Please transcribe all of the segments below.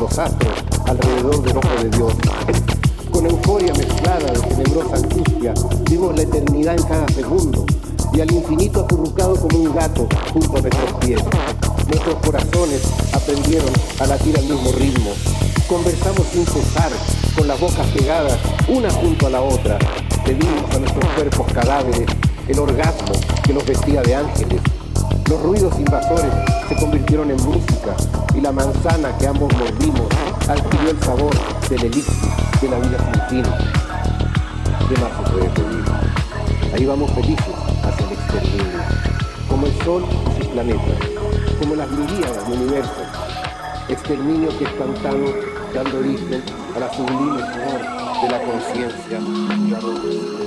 los astros alrededor del ojo de Dios. Con euforia mezclada de tenebrosa angustia, vimos la eternidad en cada segundo y al infinito acurrucado como un gato junto a nuestros pies. Nuestros corazones aprendieron a latir al mismo ritmo. Conversamos sin cesar, con las bocas pegadas, una junto a la otra. Pedimos a nuestros cuerpos cadáveres el orgasmo que los vestía de ángeles. Los ruidos invasores se convirtieron en música y la manzana que ambos mordimos adquirió el sabor del elixir de la vida sin fin. ¿Qué más se puede pedir? Ahí vamos felices hacia el exterminio, como el Sol y sus planetas, como las miríadas de universos. Exterminio que es pantano dando origen a la sublime flor de la conciencia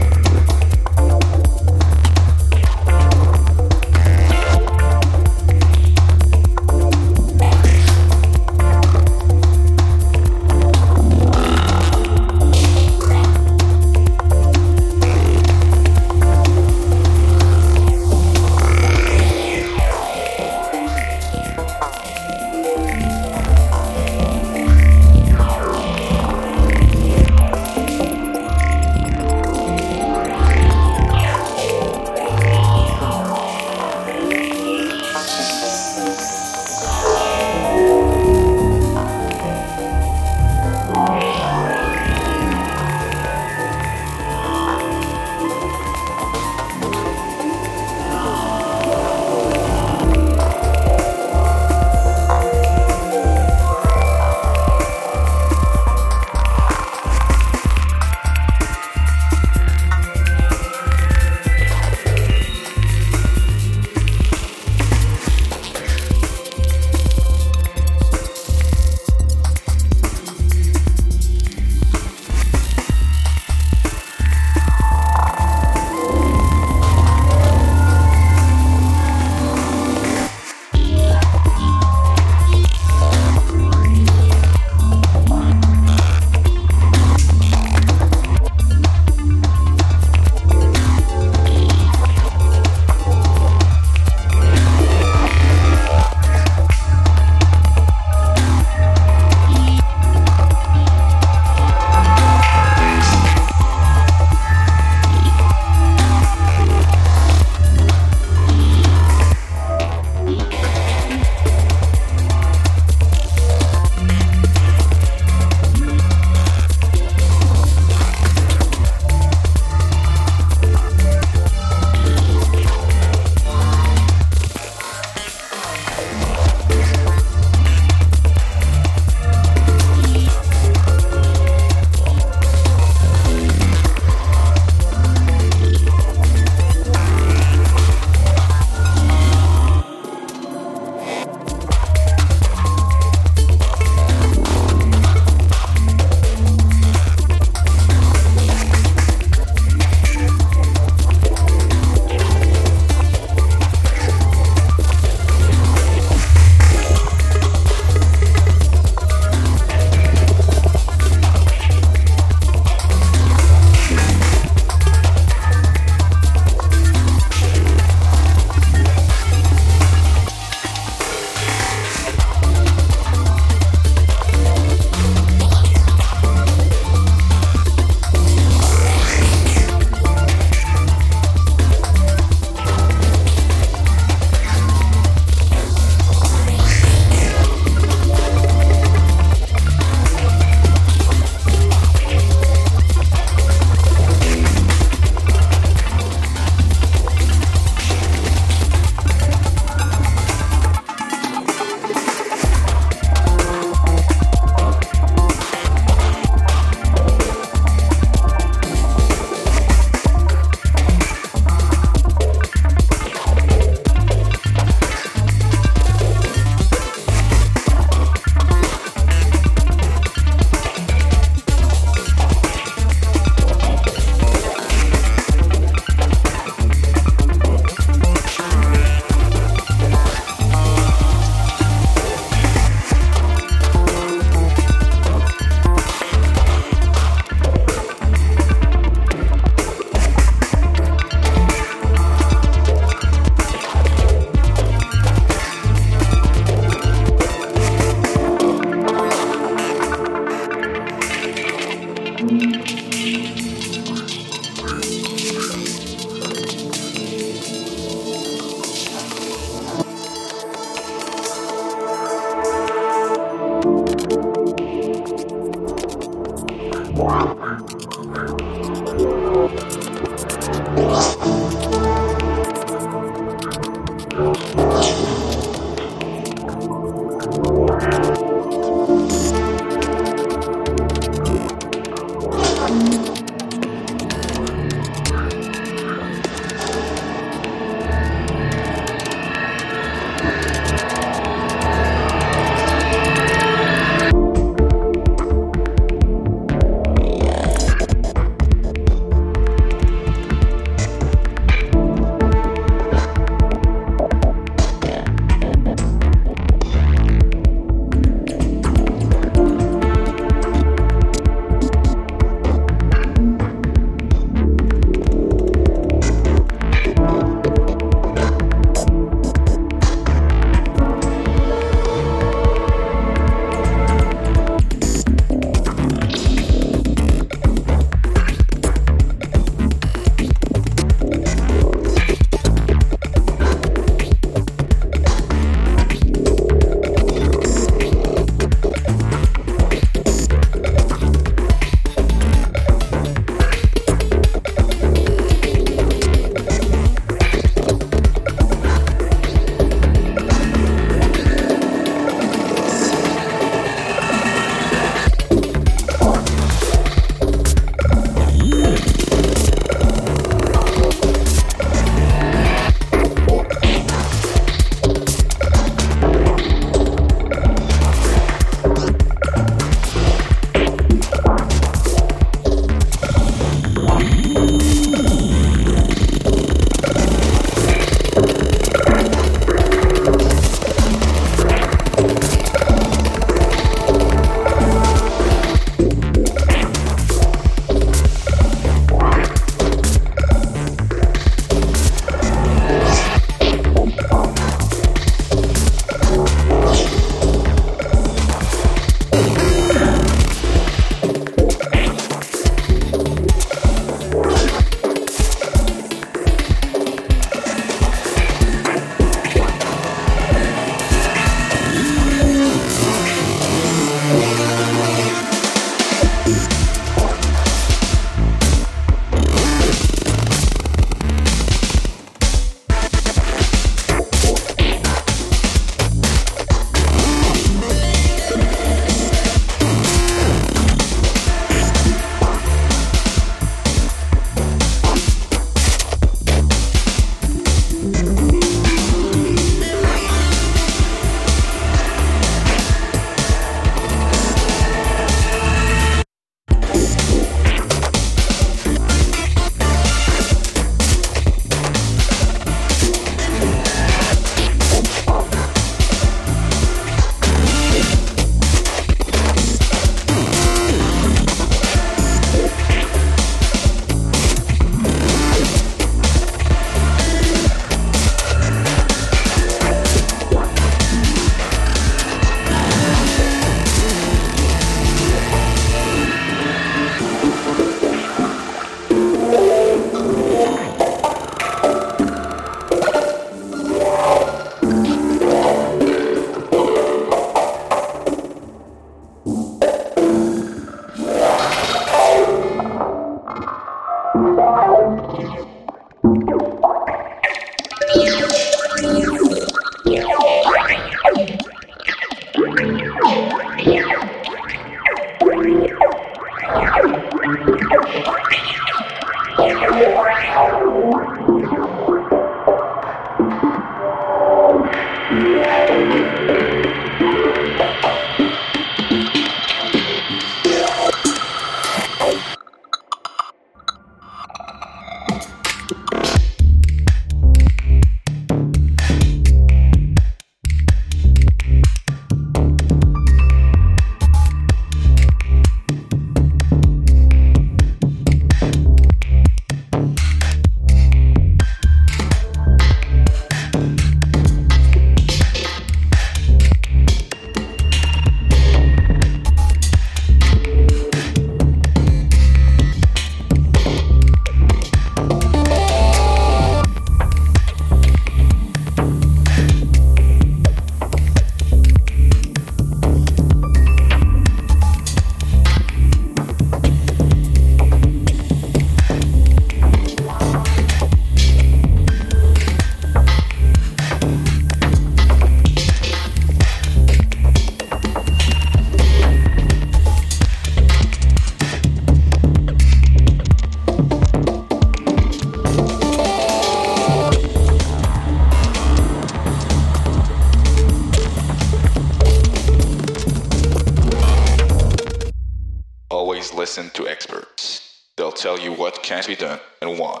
aroma. can't be done and why?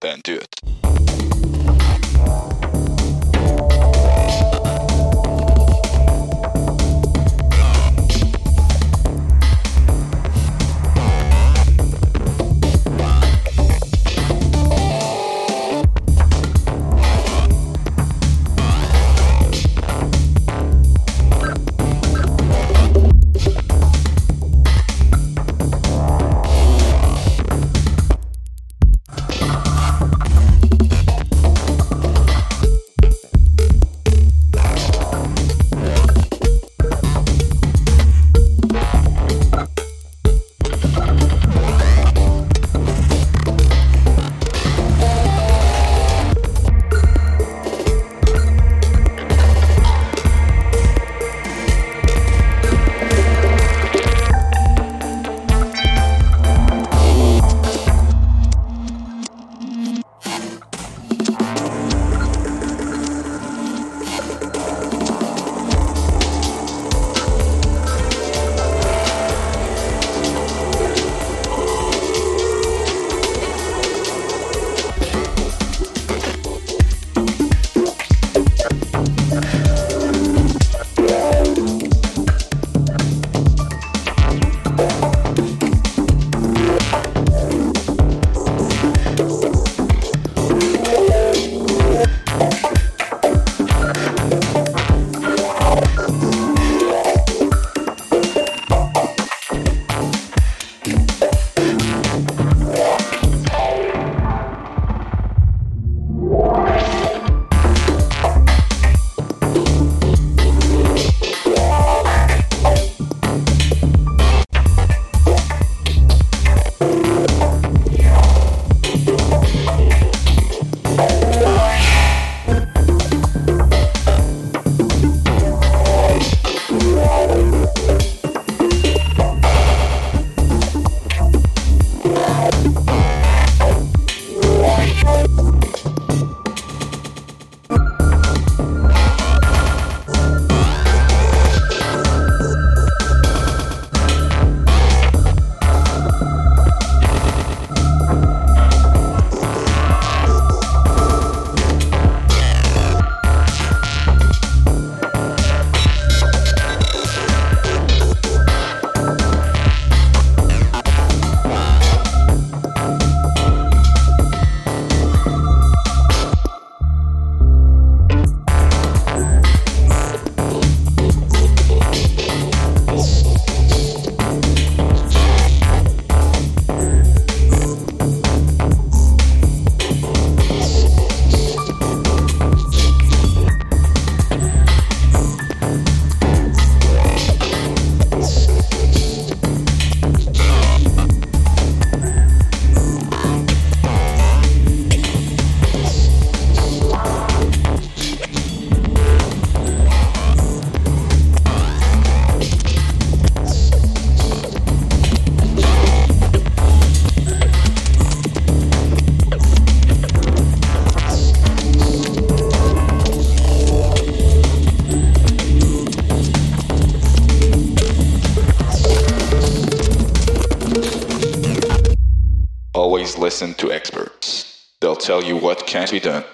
Then do it. We don't.